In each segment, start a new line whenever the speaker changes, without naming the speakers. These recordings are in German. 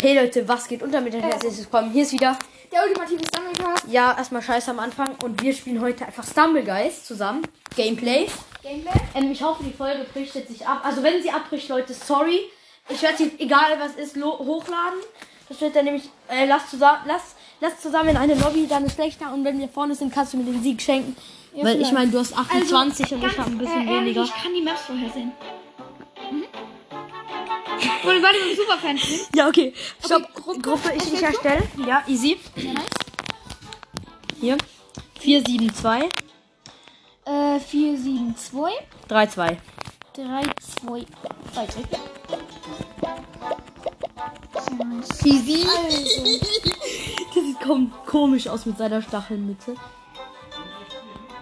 Hey Leute, was geht unter mit der herzlich willkommen? Hier ist wieder.
Der ultimative Stumblecast.
Ja, erstmal scheiße am Anfang und wir spielen heute einfach Stumble Guys zusammen. Gameplay.
Gameplay.
Ähm, ich hoffe, die Folge bricht jetzt nicht ab. Also wenn sie abbricht, Leute, sorry. Ich werde sie, egal was ist, hochladen. Das wird dann nämlich, äh, lass zusammen, lass, lass zusammen in eine Lobby, dann ist schlechter und wenn wir vorne sind, kannst du mir den Sieg schenken.
Ja,
Weil ich meine, du hast 28 und ich habe ein bisschen
äh, ehrlich,
weniger.
Ich kann die Maps vorhersehen. Mhm. Und weil du ein Superfan.
Ja, okay. Stopp.
Okay, Gruppe,
Gruppe, ich, ich erstelle. Ja, easy.
Ja, nice.
Hier. 472
Äh, 4, 7, 2,
32.
3, 2, 2, 3. Sehr nice.
Easy.
Also,
Das sieht kom komisch aus mit seiner Stachelmütze.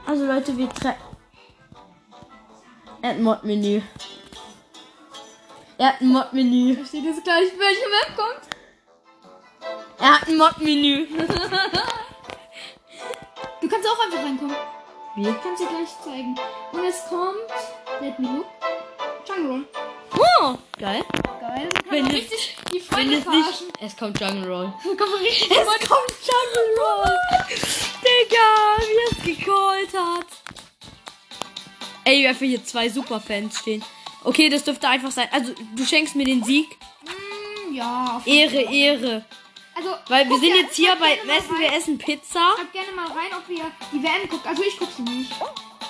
Also Leute, wir tre... Er hat ein Mod-Menü. Er hat ein Mod-Menü.
da steht jetzt gleich, welche Map kommt.
Er hat ein Mod-Menü.
Du kannst auch einfach reinkommen.
Wie?
Ich kann es dir gleich zeigen. Und es kommt. Let me look. Jungle Roll.
Oh, geil.
Geil.
Wenn es-
richtig die
Wenn
Freunde
es
verarschen.
nicht... Es kommt Jungle Roll. Es kommt Jungle Roll. Digga, wie es gecallt hat. Ey, wir haben hier zwei Superfans stehen. Okay, das dürfte einfach sein. Also, du schenkst mir den Sieg.
Mm, ja, auf
Ehre, Ehre.
Also,
Weil wir sind
ja-
jetzt hier bei Messen, wir essen Pizza.
Schreibt gerne mal rein, ob ihr die WM guckt. Also ich guck sie nicht.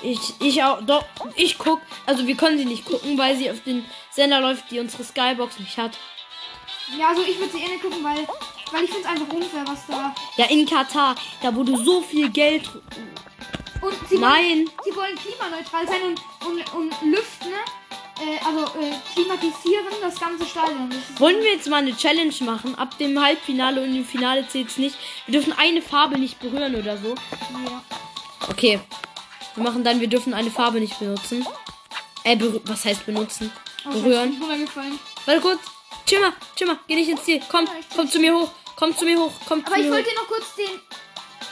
Ich, ich auch, doch, ich guck. Also wir können sie nicht gucken, weil sie auf den Sender läuft, die unsere Skybox nicht hat.
Ja, also ich würde sie eh nicht gucken, weil, weil ich finde es einfach unfair, was da.
Ja, in Katar, da wurde so viel Geld.
Und sie
Nein.
Wollen, sie wollen klimaneutral sein und, und, und lüften, ne? Äh, also äh, klimatisieren das ganze Stadion. Das
Wollen wir jetzt mal eine Challenge machen? Ab dem Halbfinale und im Finale zählt's nicht. Wir dürfen eine Farbe nicht berühren oder so.
Ja.
Okay. Wir machen dann, wir dürfen eine Farbe nicht benutzen. Äh, berü was heißt benutzen?
Oh,
Berühren. Warte kurz. Chill mal, chill mal, geh nicht ins Ziel. Komm, komm zu mir hoch. Komm zu mir hoch. Komm zu
Aber ich wollte dir noch kurz den,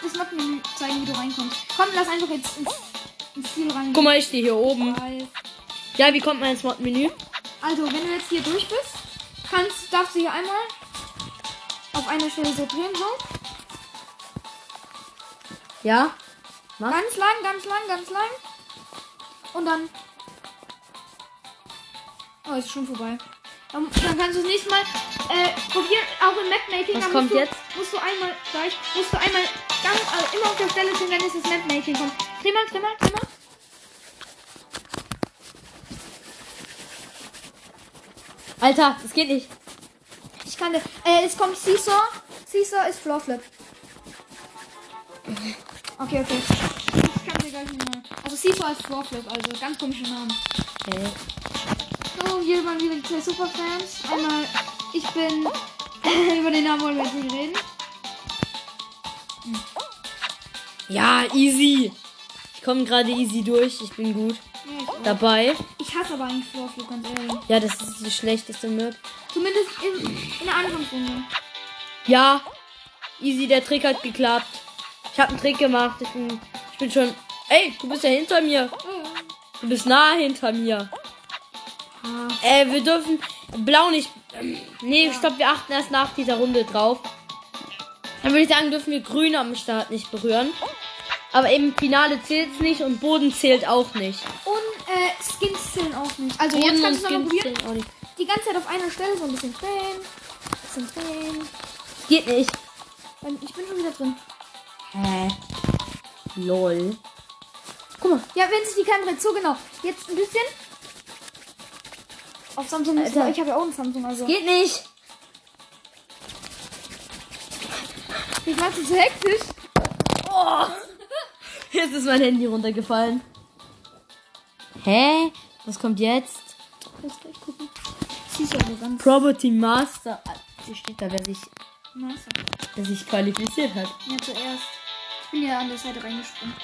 das Map-Menü zeigen, wie du reinkommst. Komm, lass einfach jetzt ins, ins Ziel rein.
Guck mal, ich stehe hier oben.
Weil-
Ja, wie kommt man ins Mod-Menü?
Also, wenn du jetzt hier durch bist, kannst, darfst du hier einmal auf einer Stelle so drehen, so.
Ja? Was?
Ganz lang, ganz lang, ganz lang. Und dann. Oh, ist schon vorbei. Dann, dann kannst du das nächste Mal äh, probieren, auch im Mapmaking.
Was kommt
du,
jetzt?
Musst du einmal gleich, musst du einmal ganz, also immer auf der Stelle stehen, wenn es das Mapmaking kommt. Dreh mal, dreh mal, dreh mal.
Alter, das geht nicht.
Ich kann dir. Äh, es kommt Seesaw. Seesaw ist Floorflip. Okay, okay. Ich kann dir gleich mal. Also Seesaw ist Floorflip, also ganz komischer Name.
Okay.
So, hier waren wieder die zwei Superfans. Einmal, ich bin. über den Namen wollen wir jetzt nicht reden.
Ja, easy. Ich komme gerade easy durch. Ich bin gut
Ja, ich, auch. Ich hasse aber eigentlich Floorflip, ganz ehrlich.
Ja, das ist die schlechteste Map.
Zumindest in, in der Anfangsrunde.
Ja, easy, der Trick hat geklappt. Ich habe einen Trick gemacht. Ich bin, ich bin schon. Ey, du bist ja hinter mir. Du bist nah hinter mir.
Ah,
Äh, wir dürfen blau nicht. ähm, Nee, stopp, wir achten erst nach dieser Runde drauf. Dann würde ich sagen, dürfen wir grün am Start nicht berühren. Aber im Finale zählt's nicht und Boden zählt auch nicht.
Und äh, Skins zählen auch nicht. Also
Boden
jetzt kannst du
Skins
probieren. Die ganze Zeit auf einer Stelle so ein bisschen drehen. Bisschen drehen.
Geht nicht.
Und ich bin schon wieder drin.
Hä? Lol.
Guck mal. Ja, wenn sich die Kamera so genau. Jetzt ein bisschen. Auf Samsung ist
Alter.
Ich habe ja auch ein Samsung, also.
Geht nicht.
Ich war zu hektisch.
Oh. Jetzt ist mein Handy runtergefallen. Hä? Was kommt jetzt?
Lass gleich gucken. Siehst du aber ganz
Property Master. Ah, Hier steht da, wer sich,
nice.
wer sich qualifiziert hat.
Ja, zuerst. Ich bin ja an der Seite reingesprungen.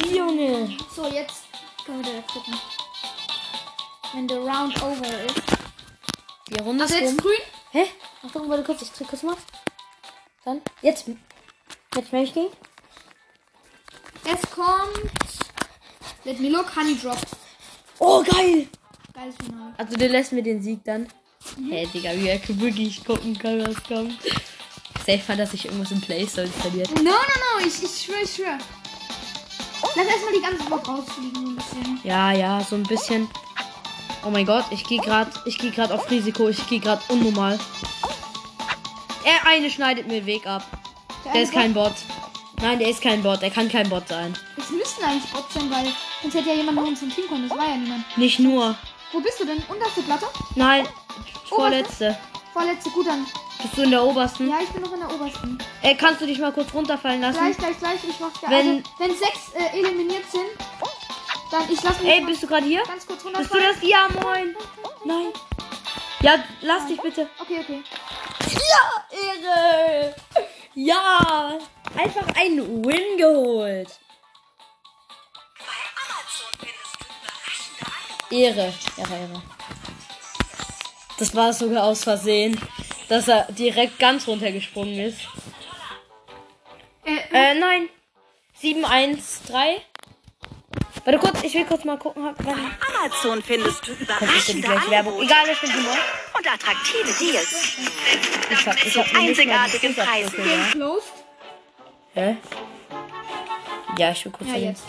Ich-
Junge.
So, jetzt können wir direkt gucken. Wenn der Round over ist.
Die Runde ist
jetzt grün.
Hä? Achtung, warte kurz, ich drück kurz mal. Dann, jetzt. Jetzt Matchgame.
Es kommt. Let me look, Honey Drop.
Oh, geil.
Geiles Finale.
Also, du lässt mir den Sieg dann. Hä, hey, Digga, wie er wirklich gucken kann, was kommt. Safe hat, dass sich irgendwas im Play Store installiert.
No, no, no, ich, ich schwöre, ich schwöre. Lass erstmal die ganze Bock rausfliegen, so ein bisschen.
Ja, ja, so ein bisschen. Oh mein Gott, ich gehe gerade, ich gehe gerade auf Risiko, ich gehe gerade unnormal. Er eine schneidet mir den Weg ab. Der, der ist kein Bot. Nein, der ist kein Bot. Er kann kein Bot sein.
Es müssten eigentlich Bots sein, weil sonst hätte ja jemand noch uns im Team kommen. Das war ja niemand.
Nicht nur.
Wo bist du denn? Unterste Platte?
Nein, vorletzte.
Vorletzte, gut dann.
Bist du in der obersten?
Ja, ich bin noch in der obersten.
Ey, kannst du dich mal kurz runterfallen lassen?
Gleich, gleich, gleich. Ich mach ja.
Wenn,
also, wenn sechs äh, eliminiert sind, dann ich lass mich.
Ey, bist du gerade hier?
Ganz kurz
Bist du das? Ja, moin. Nein. Ja, lass dich bitte.
Okay, okay.
Ja, Ehre. Ja, einfach einen Win geholt. Ehre, Ehre, Ehre. Das war sogar aus Versehen, dass er direkt ganz runtergesprungen ist.
Äh,
Äh, nein. 713. Warte kurz, ich will kurz mal gucken. Wann
Amazon findest du überraschende
Werbung? Egal, ich bin Humor.
und attraktive Deals.
Ich hab, ich hab
einzigartigen Preisen.
Hä? Ja, ich will kurz
Ja,
sehen.
jetzt.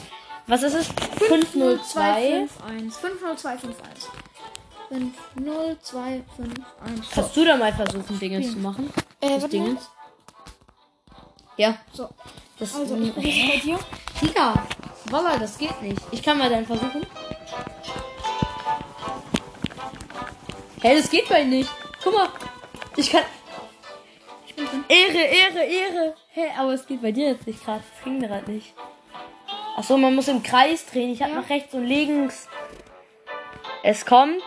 Was ist es? 502.
50251. 50251. 50251.
Kannst du da mal versuchen, Dinge zu machen?
Äh,
Das
warte
Ding
mal.
ist. Ja,
So,
das
also ich es bei dir.
Digga, Walla, das geht nicht. Ich kann mal dann versuchen. Hä, das geht bei nicht. Guck mal. Ich kann.
Ich bin drin.
Ehre, Ehre, Ehre. Hä, aber es geht bei dir jetzt nicht gerade. Das ging gerade nicht. Achso, man muss im Kreis drehen. Ich hab
Ja.
nach rechts und links. Es kommt.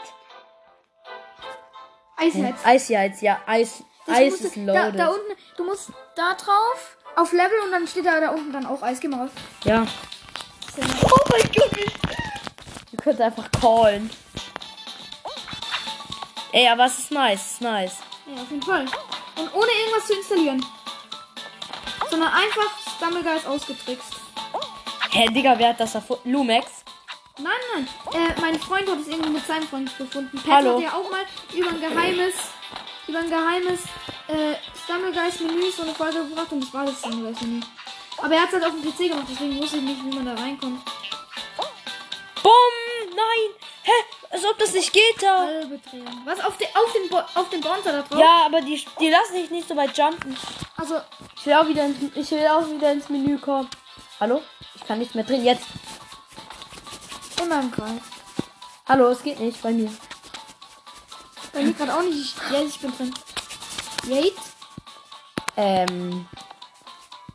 Eisherz.
Ice Heights, ja. Eis,
Das
Eis ist
du- da,
loaded.
da unten, du musst da drauf, auf Level und dann steht da, da unten dann auch Eis. Geh mal raus.
Ja. Oh mein Gott. Ihr könnt einfach callen. Ey, aber es ist nice, es ist nice.
Ja, auf jeden Fall. Und ohne irgendwas zu installieren. Sondern einfach Stumbleguys ausgetrickst.
Hä, Digga, wer hat das erfunden? Lumex?
Nein, nein. Äh, mein Freund hat es irgendwie mit seinem Freund gefunden. Pat
Hallo.
hat ja auch mal über ein geheimes, über ein geheimes äh, Stumbleguys Menü so eine Folge gebracht und das war das Stumbleguys Menü. Aber er hat es halt auf dem PC gemacht, deswegen wusste ich nicht, wie man da reinkommt.
Bumm! Nein! Hä? Als ob das nicht geht da.
Was? Auf, den auf den, Bo auf den Bouncer da drauf?
Ja, aber die, die lassen sich nicht so weit jumpen.
Also,
Ich will auch wieder ins, ich will auch wieder ins Menü kommen. Hallo? Ich kann nicht mehr drin. Jetzt.
immer im Kreis.
Hallo, es geht nicht bei mir.
Bei mir gerade auch nicht. Ich, ja, ich bin drin. Yate?
Ähm.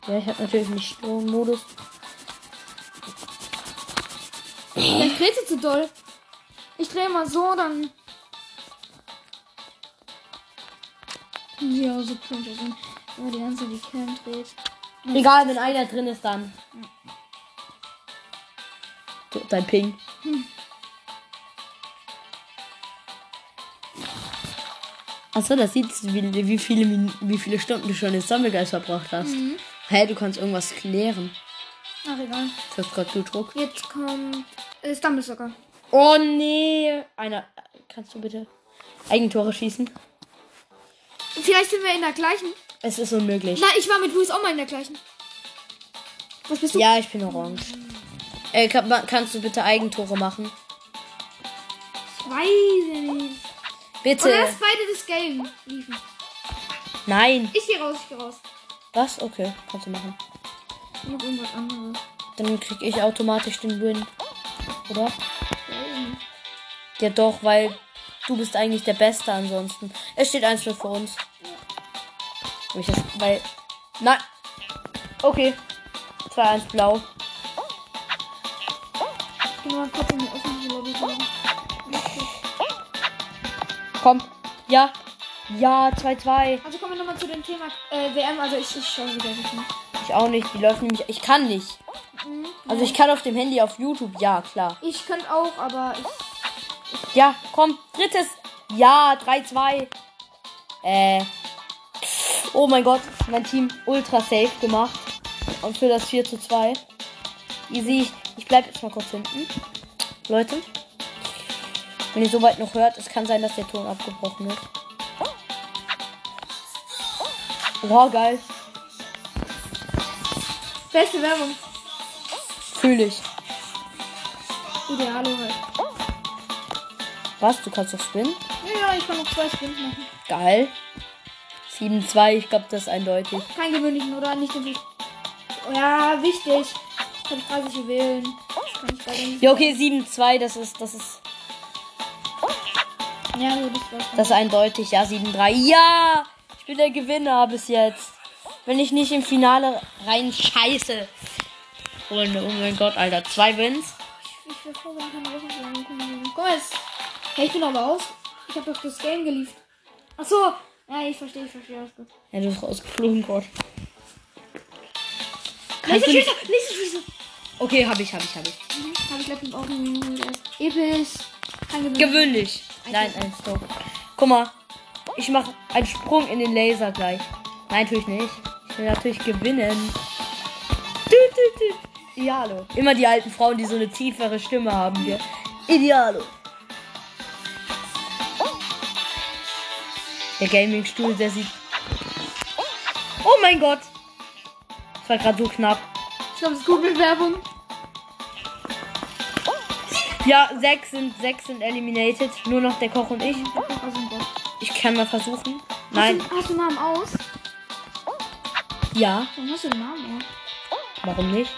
Ja, ich habe natürlich nicht Sturmmodus.
Dann dreht sie zu doll. Ich drehe mal so, dann. Ja, so könnte es sein. Wenn man die ganze die Cam dreht.
Egal, wenn einer drin ist, dann. Dein Ping. Achso, das sieht wie, wie, viele, wie viele Stunden du schon in Sammelgeist verbracht hast. Hä, du kannst irgendwas klären.
Ach, egal.
Du hast gerade Blutdruck.
Jetzt kommt. Äh, Stumblesucker.
Oh nee. Einer. Kannst du bitte Eigentore schießen?
Vielleicht sind wir in der gleichen.
Es ist unmöglich.
Nein, ich war mit Luis auch mal in der gleichen. Was bist du?
Ja, ich bin orange. Äh, kann, kannst du bitte Eigentore machen?
Ich weiß nicht.
Bitte.
Oder dass beide das Game liefen.
Nein.
Ich geh raus, ich geh raus.
Was? Okay, kannst du machen.
Noch irgendwas anderes.
Dann krieg ich automatisch den Win. Oder? Ja doch, weil du bist eigentlich der Beste ansonsten. Es steht 1 für uns. Hab ich das, weil. Nein. Okay. 2-1 blau.
Ich geh mal kurz in die öffentliche Lobby suchen.
Komm. Ja. Ja, 2-2.
Also kommen wir nochmal zu dem Thema äh, WM. Also ich, ich schaue wieder nicht mehr.
Ich auch nicht. Die läuft nämlich. Ich kann nicht. Also ich kann auf dem Handy auf YouTube. Ja, klar.
Ich könnte auch, aber ich.
Ja, komm. Drittes. Ja, 3-2. Äh. Oh mein Gott. Mein Team ultra safe gemacht. Und für das 4 zu 2. Easy. Ich, ich bleib jetzt mal kurz hinten. Leute. Wenn ihr soweit noch hört, es kann sein, dass der Ton abgebrochen ist. Boah, geil.
Beste Werbung.
Fühl ich.
Idealo halt.
Was? Du kannst doch spinnen?
Ja, ich kann noch zwei Spins machen.
Geil. 7-2, ich glaube, das ist eindeutig.
Kein gewöhnlichen oder nicht den ja, wichtig. Ich habe 30 Juwelen. Kann ich.
Ja, okay, 7-2, das ist, das ist,
Ja, so das
ist eindeutig. Ja, 7-3. Ja! Ich bin der Gewinner bis jetzt. Wenn ich nicht im Finale rein scheiße. Freunde, oh mein Gott, Alter. Zwei Wins.
Ich will froh kann aber nicht sagen. Guck mal, jetzt. Hey, ich bin aber aus. Ich habe doch das Game geliefert. Ach Ja, ich verstehe, ich verstehe. Alles gut.
Ja, du bist rausgeflogen, Gott.
Nächste Schieße, nächste Schieße.
Okay, hab ich, hab ich, hab ich.
Mhm. Habe ich letztens auch einen erst. Episch. Kein
gewöhnlich. Nein, ein Stop. Guck mal. Ich mache einen Sprung in den Laser gleich. Nein, natürlich nicht. Ich will natürlich gewinnen. Idealo. Immer die alten Frauen, die so eine tiefere Stimme haben. Wir. Idealo. Der Gaming-Stuhl, der sieht. Oh mein Gott. Das war gerade so knapp.
Ich glaube, das ist gut mit Werbung.
Ja, sechs sind, sechs sind eliminated. Nur noch der Koch und ich. Ich kann mal versuchen. Nein.
Hast du, hast du Namen aus?
Ja.
Warum hast du den Namen aus?
Warum nicht?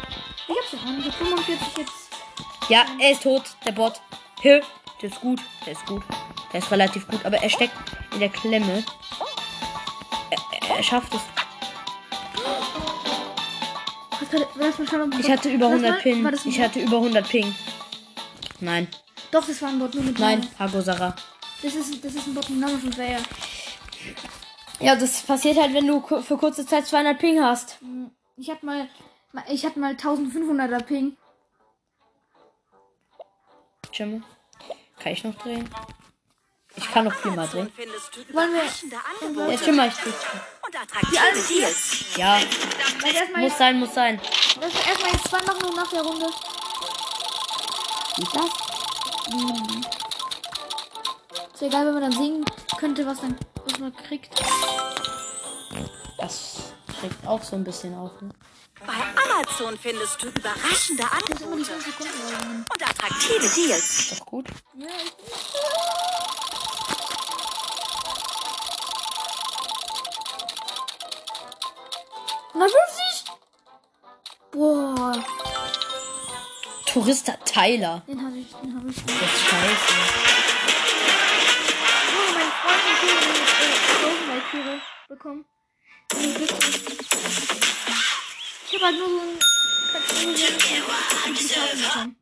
Ich hab's auch nicht. Ich hab 45 jetzt.
Ja, er ist tot, der Bot. Hö, der ist gut, der ist gut. Der ist relativ gut, aber er steckt in der Klemme. Er, er, schafft es.
Kann, lass mal schauen, ob
Ich hatte über
Lass
100
mal-
Ping. Ich hatte über 100 Ping. Nein,
Doch, das war ein Bot nur mit
nein,
Namen.
Hagosara.
Das ist, das ist ein Bot mit Namen von Slayer.
Ja, das passiert halt, wenn du für kurze Zeit 200 Ping hast.
Ich hatte mal, ich hatte mal 1500er Ping.
Jimmy, kann ich noch drehen? Ich kann noch viermal drehen.
Wollen wir-
Ja,
Angebote
Jimmy, ich
und attraktive Deals.
Ja, muss sein, muss sein.
lass erstmal jetzt zwei machen und nach der Runde.
Wie ist das?
Ist ja egal, wenn man dann sehen könnte, was dann was man kriegt.
Das trägt auch so ein bisschen auf. Ne?
Bei Amazon findest du überraschende
Das ist die
Angebote
5 Sekunden.
und attraktive Deals.
Ist doch gut.
Ja, ich Na 50? Boah,
Tourista Tyler.
den habe ich, den habe ich.
Das ist scheiße.
Oh, mein Freund hat hier eine Rosenwaldküre bekommen. Die Glückwunsch. Ich habe halt nur so ein bekommen.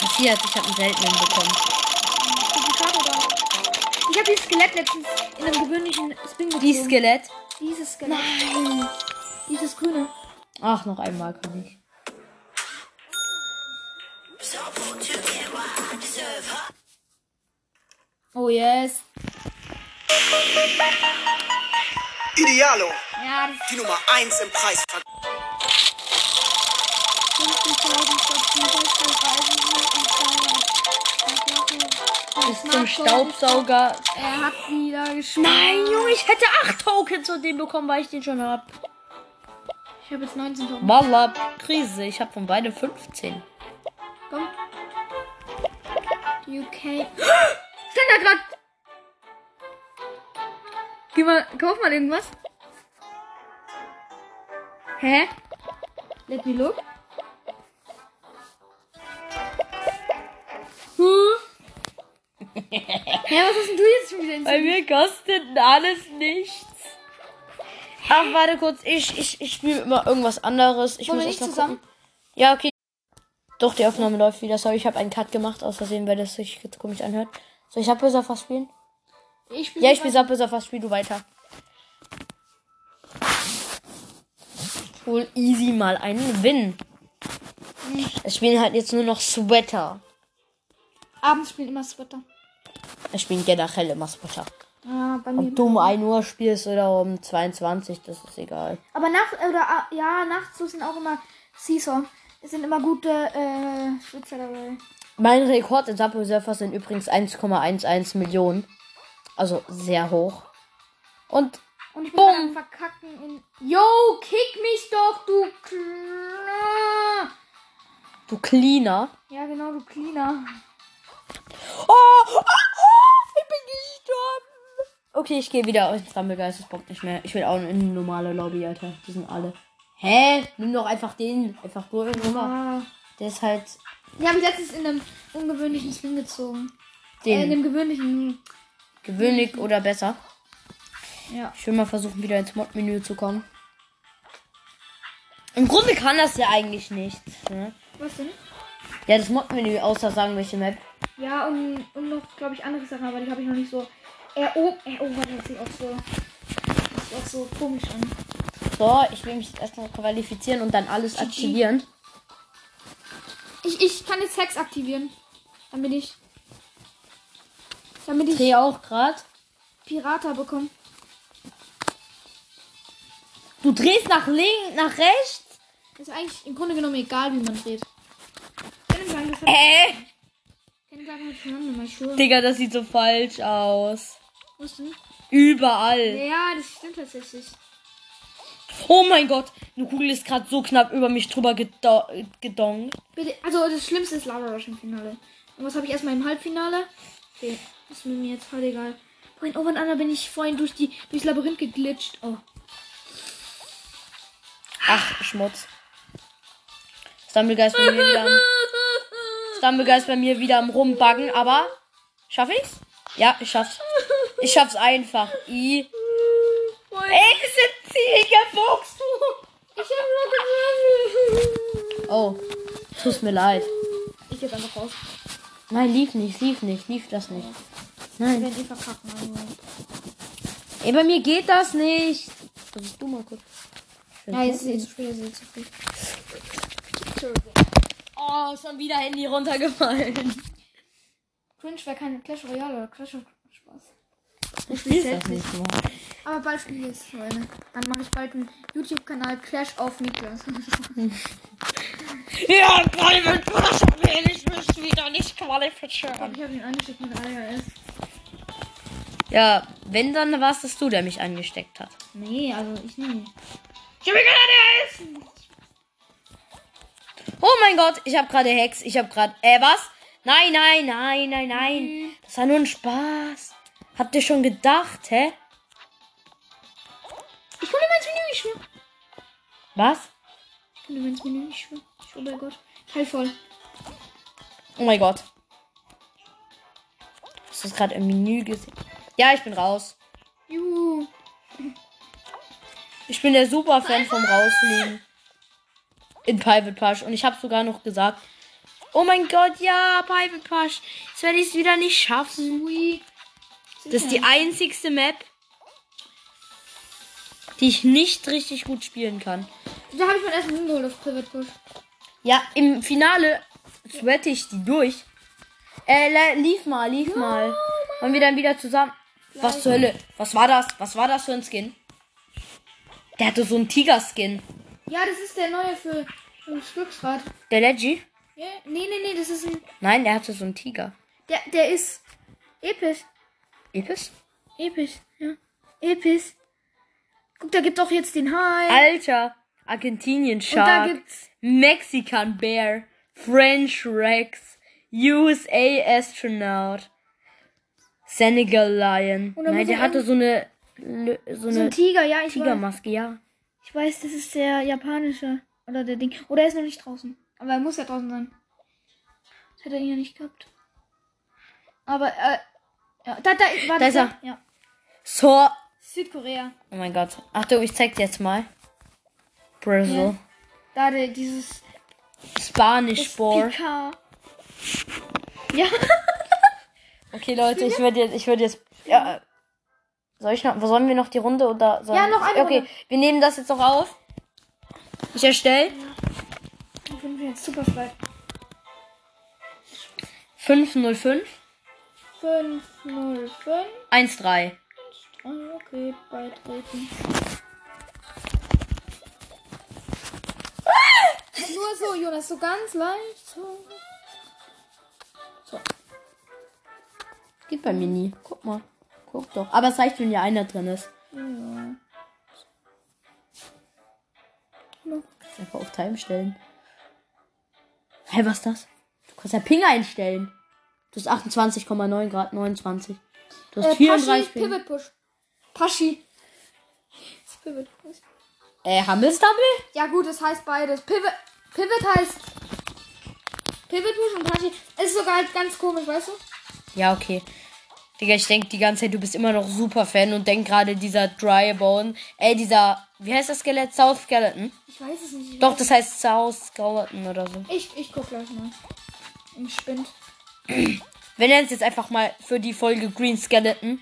Passiert, ich habe einen seltenen bekommen.
Ich habe dieses Skelett letztens in einem gewöhnlichen Spin gezogen.
Die Skelett.
Dieses Skelett. Nein. Dieses grüne.
Ach, noch einmal kann ich.
Oh yes.
Idealo,
Ja, das
die Nummer 1 im Preis.
Ist 50.000 Stationen, Reisen
Bis zum Staubsauger.
Er hat wieder gespielt.
Nein, Junge, ich hätte 8 Tokens von dem bekommen, weil ich den schon hab.
Ich habe jetzt 19 Token.
Walla, Krise. Ich habe von beiden 15.
Komm. UK. Stand da grad. Geh mal, kauf mal irgendwas. Hä? Let me look. Hä, was hast denn du jetzt schon wieder in
Bei mir kostet alles nichts. Ach, warte kurz. Ich, ich, ich spiele immer irgendwas anderes. Ich
Wollen
muss
wir nicht zusammen?
gucken. Ja, okay. Doch, die Aufnahme läuft wieder. Sorry, ich habe einen Cut gemacht. Aus Versehen, weil das sich jetzt komisch anhört. Soll ich Subwoofer fast spielen?
Ich spiel
Ja, ich spiele Subwoofer fast. Spiel du weiter. Wohl easy mal einen Win. Es spielen halt jetzt nur noch Sweater.
Abends spielt immer Sweater.
Es spielen generell immer Sweater.
Ja, mir.
Ob du um 1 Uhr spielst oder um 22, das ist egal.
Aber nachts, oder, ah, ja, nachts sind auch immer Seesaw. Es sind immer gute, äh, Schwitzer dabei.
Mein Rekord in Subway Surfers sind übrigens 1,11 Millionen. Also sehr hoch. Und
Und ich bin
Bumm.
am Verkacken in. Yo, kick mich doch, du Kla
du Cleaner.
Ja, genau, du Cleaner.
Oh, oh, oh, ich bin gestorben. Okay, ich gehe wieder ins Stumblegeist. Das bockt nicht mehr. Ich will auch in eine normale Lobby, Alter. Die sind alle. Hä? Nimm doch einfach den. Einfach nur rüber. Der ist halt
Die habe ich letztens in einem ungewöhnlichen Swing gezogen. Äh, in
den.
dem gewöhnlichen.
Gewöhnlich oder besser.
Ja.
Ich will mal versuchen, wieder ins Mod-Menü zu kommen. Im Grunde kann das ja eigentlich nichts. Ne?
Was denn?
Ja, das Mod-Menü, außer sagen, welche Map.
Ja, und, und noch, glaube ich, andere Sachen, aber die habe ich noch nicht so. Ero erobert hört sich auch so. Das sieht auch so komisch an.
So, ich will mich jetzt erstmal qualifizieren und dann alles aktivieren.
Ich, ich kann jetzt Hex aktivieren. Damit ich. Damit ich
Dreh auch gerade.
Pirata bekomme.
Du drehst nach links, nach rechts?
Ist eigentlich im Grunde genommen egal, wie man dreht.
Äh. Digga, das sieht so falsch aus.
Was denn?
Überall.
Ja, das stimmt tatsächlich.
Oh mein Gott, eine Kugel ist gerade so knapp über mich drüber gedo gedongt.
Bitte, also das Schlimmste ist Lava Rush im Finale. Und was habe ich erstmal im Halbfinale? Okay, ist mir jetzt voll egal. Vorhin, oh, und Anna bin ich vorhin durch die durchs Labyrinth geglitscht. Oh.
Ach, Schmutz. Stumblegeist bei am, Stumblegeist bei mir wieder am rumbuggen, aber schaff ich's? Ja, ich schaff's. Ich schaff's einfach. I. Ey, das sind Ziegelfuchs.
Ich hab nur getroffen.
Oh, tut mir leid.
Ich geh einfach raus.
Nein, lief nicht, lief nicht, lief das nicht.
Ich
Nein.
werde eh verkacken.
Ey, bei mir geht das nicht. Versuch du mal kurz.
Ja, jetzt ist zu spät, jetzt ist zu spät.
Oh, schon wieder Handy runtergefallen.
Cringe wäre kein Clash Royale oder Clash of Spaß.
Ich spiel das nicht mal.
Aber bald spiele ich es schon. Dann mache ich bald einen YouTube-Kanal Clash of Niklas.
Ja, Qualifikation will ich mich wieder nicht qualifizieren.
ich habe ihn angesteckt mit ADHS.
Ja, wenn, dann war es du, der mich angesteckt hat.
Nee, also ich nicht.
Ich hab gerade ADHS. Oh mein Gott, ich habe gerade Hex. Ich habe gerade. Äh, was? Nein, nein, nein, nein, nein. Das war nur ein Spaß. Habt ihr schon gedacht, hä?
Ich konnte ins Menü nicht schwimmen.
Was?
Ich konnte ins Menü nicht schwimmen. Oh mein Gott. Teil voll.
Oh mein Gott. Hast du gerade im Menü gesehen? Ja, ich bin raus.
Juhu.
Ich bin der Superfan vom Rausfliegen. In Private Push. Und ich habe sogar noch gesagt, oh mein Gott, ja, Private Push. Jetzt werde ich es wieder nicht schaffen.
Ui.
Das ist die einzigste Map, die ich nicht richtig gut spielen kann.
Da habe ich mein erstes Win geholt auf Private Push.
Ja, im Finale sweate ich die durch. Äh, lief mal, lief mal. Wollen wir dann wieder zusammen. Was zur Hölle? Was war das? Was war das für ein Skin? Der hatte so einen Tiger-Skin.
Ja, das ist der neue für, für das Glücksrad.
Der Leggy?
Ja, nee, nee, nee, das ist ein.
Nein, der hatte so einen Tiger.
Der, der ist episch.
Epis?
Episch, ja. Episch. Guck, da gibt auch jetzt den Hai.
Alter. Argentinien
Und da
Shark.
gibt's.
Mexican Bear. French Rex. USA Astronaut. Senegal Lion. Nein, der hatte so eine, so
So ein
eine
Tiger, ja.
Tigermaske, ja.
Ich weiß, das ist der japanische. Oder der Ding. Oder er ist noch nicht draußen. Aber er muss ja draußen sein. Das hätte er ihn ja nicht gehabt. Aber, äh. Ja, da, da, warte,
Da ist er.
Ja.
So.
Südkorea.
Oh mein Gott. Achtung, ich zeig dir jetzt mal. Brazil.
Da der, dieses.
Boar.
Pika. Ja.
Okay, Leute, ich würde jetzt, ich würde jetzt, ja, soll ich noch, sollen wir noch die Runde oder sollen
Ja, noch eine
Okay,
Runde.
wir nehmen das jetzt noch auf. Ich erstelle
Ich bin jetzt super frei.
505
505.
13.
Oh, okay, beitreten. Nur so, Jonas, so ganz leicht. So.
Geht bei mir nie. Guck mal. Guck doch. Aber es reicht, wenn ja einer drin ist.
Ja.
Einfach auf Time stellen. Hä, was ist das? Du kannst ja Ping einstellen. Du hast 28,9 Grad, 29. Du hast
Äh,
34
Paschi. Pivot Push. Paschi. Das Pivot Push.
Äh, Hammes-Double?
Ja gut, es heißt beides. Pivot, Pivot heißt Pivot Push und Paschi. Ist sogar halt ganz komisch, weißt du?
Ja, okay. Digga, ich denk die ganze Zeit, du bist immer noch super Fan und denk gerade dieser Dry Bone. Ey, dieser, wie heißt das Skelett? South Skeleton?
Ich weiß es nicht.
Doch, das heißt South Skeleton oder so.
Ich, ich guck gleich mal. Im Spind.
Wir nennen es jetzt einfach mal für die Folge Green Skeleton.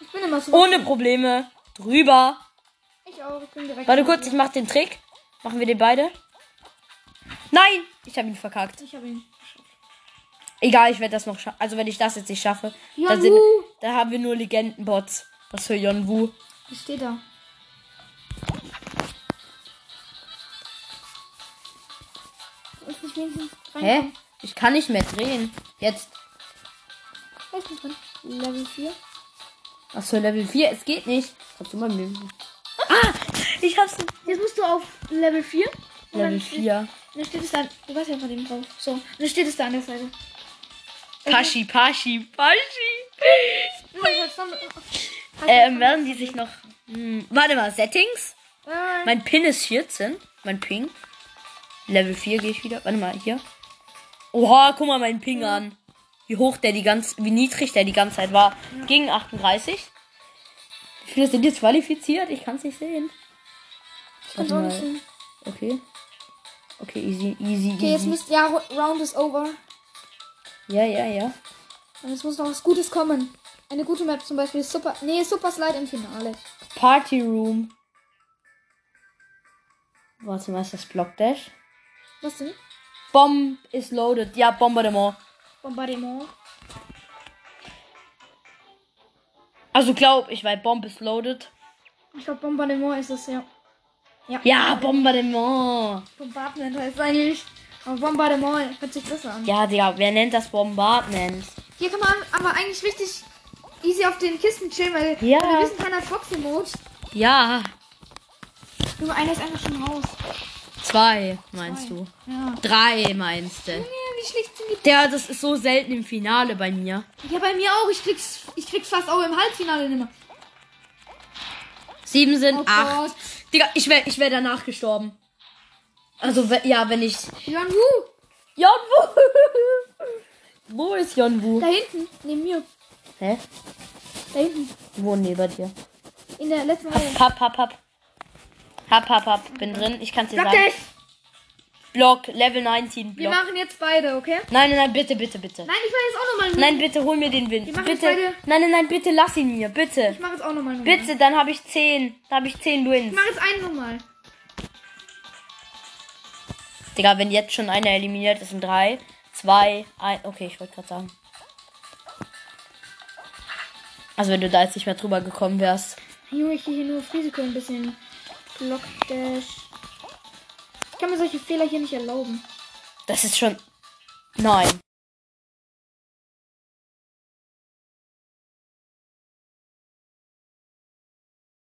Ich bin immer so.
Ohne Probleme. Drüber.
Ich auch. Ich bin direkt.
Warte kurz, ich mach den Trick. Machen wir den beide? Nein! Ich habe ihn verkackt.
Ich habe ihn.
Egal, ich werde das noch schaffen. Also wenn ich das jetzt nicht schaffe,
Yon
sind, dann haben wir nur Legendenbots. Was für Yon Wu.
Was steht da? Wenigstens
Hä? Ich kann nicht mehr drehen. Jetzt.
Da ist drin. Level 4.
Achso, Level 4. Es geht nicht. Kannst du mal mit. Ah! Ich hab's.
Jetzt musst du auf Level 4. Und
Level
dann steht-
4.
Dann steht es da. Du weißt ja von dem drauf. So. Dann steht es da an der Seite.
Paschi, Paschi, Paschi. Ähm, werden die sich noch. Hm, warte mal, Settings?
Nein.
Mein Pin ist 14. Mein Ping. Level 4 gehe ich wieder. Warte mal, hier. Oha, guck mal meinen Ping an. Wie hoch der die ganze, wie niedrig der die ganze Zeit war. Gegen 38. Wie viele sind jetzt qualifiziert? Ich kann es nicht sehen. Warte mal. Okay. Okay, easy, easy,
Okay, jetzt
easy.
müsst. Ja, Ro- Round is over.
Ja, ja, ja.
Und jetzt muss noch was Gutes kommen. Eine gute Map zum Beispiel. Super. Nee, Super Slide im Finale.
Party Room. Warte mal, ist das Block Dash?
Was denn?
Bomb is loaded. Ja, Bombardement.
Bombardement.
Also glaub ich, weil Bomb is loaded.
Ich glaube, Bombardement ist es, ja.
Ja, Bombardement.
Bombardment heißt es eigentlich. Aber Bombardement hört sich besser an.
Ja, Digga, wer nennt das Bombardment?
Hier kann man aber eigentlich richtig easy auf den Kisten chillen, weil
Ja.
wir wissen keiner Foxy-Mode.
Ja,
Nur einer ist einfach schon raus.
zwei meinst du.
Ja.
Drei meinst du.
Ja, wie schlecht sind die.
Der, das ist so selten im Finale bei mir.
Ja, bei mir auch. Ich krieg's, ich krieg's fast auch im Halbfinale nimmer.
Sieben sind
Oh
acht.
Gott.
Digga, ich wäre ich wär danach gestorben. Also, ja, wenn ich.
Jan Wu.
Yonwu! Wo ist Yonwu?
Da hinten, neben mir.
Hä?
Da hinten.
Wo neben dir?
In der letzten Reihe.
Hab, hab, hab. Hab, hab, hab. Bin drin. Ich kann's dir
Block
sagen.
Dash.
Block, Level 19
Wir
Block.
machen jetzt beide, okay?
Nein, nein, nein, bitte, bitte, bitte.
Nein, ich mache jetzt auch nochmal.
Nein, bitte hol mir den Wind.
Wir machen
Bitte.
jetzt beide-
Nein, nein, nein, bitte lass ihn mir. Bitte.
Ich mache jetzt auch nochmal.
Bitte, dann habe ich 10. Dann habe ich 10
Ich
Wins.
mache jetzt einen nochmal.
Digga, wenn jetzt schon einer eliminiert ist, sind 3, 2, 1. Okay, ich wollte gerade sagen. Also wenn du da jetzt nicht mehr drüber gekommen wärst.
Junge, ich gehe hier nur auf Risiko ein bisschen. Block Dash. Ich kann mir solche Fehler hier nicht erlauben.
Das ist schon. Nein.